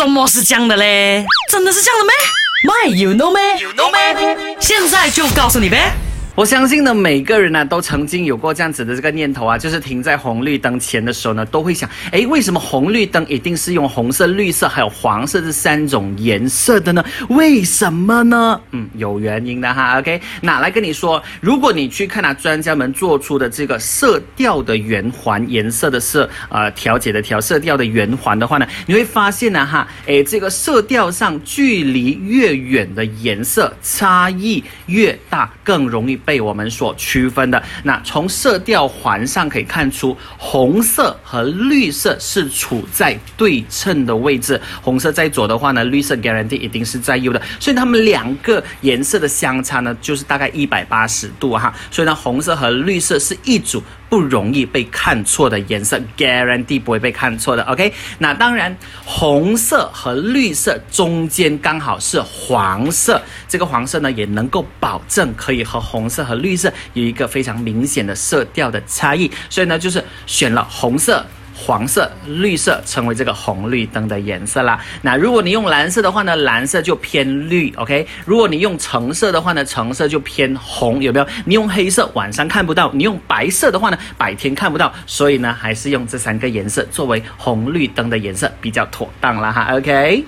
什么是这样的嘞？真的是这样的咩？My you know 咩？You know 咩？现在就告诉你呗。我相信呢，每个人呢都曾经有过这样子的这个念头啊，就是停在红绿灯前的时候呢，都会想，哎，为什么红绿灯一定是用红色、绿色还有黄色这三种颜色的呢？为什么呢？嗯，有原因的哈。OK，那来跟你说，如果你去看啊，专家们做出的这个色调的圆环颜色的色，呃，调节的调色调的圆环的话呢，你会发现呢，哈，哎，这个色调上距离越远的颜色差异越大，更容易被。被我们所区分的，那从色调环上可以看出，红色和绿色是处在对称的位置。红色在左的话呢，绿色 guarantee 一定是在右的，所以它们两个颜色的相差呢，就是大概一百八十度哈。所以呢，红色和绿色是一组。不容易被看错的颜色，guarantee 不会被看错的。OK，那当然，红色和绿色中间刚好是黄色，这个黄色呢也能够保证可以和红色和绿色有一个非常明显的色调的差异，所以呢就是选了红色。黄色、绿色成为这个红绿灯的颜色啦。那如果你用蓝色的话呢，蓝色就偏绿，OK。如果你用橙色的话呢，橙色就偏红，有没有？你用黑色晚上看不到，你用白色的话呢，白天看不到。所以呢，还是用这三个颜色作为红绿灯的颜色比较妥当了哈，OK。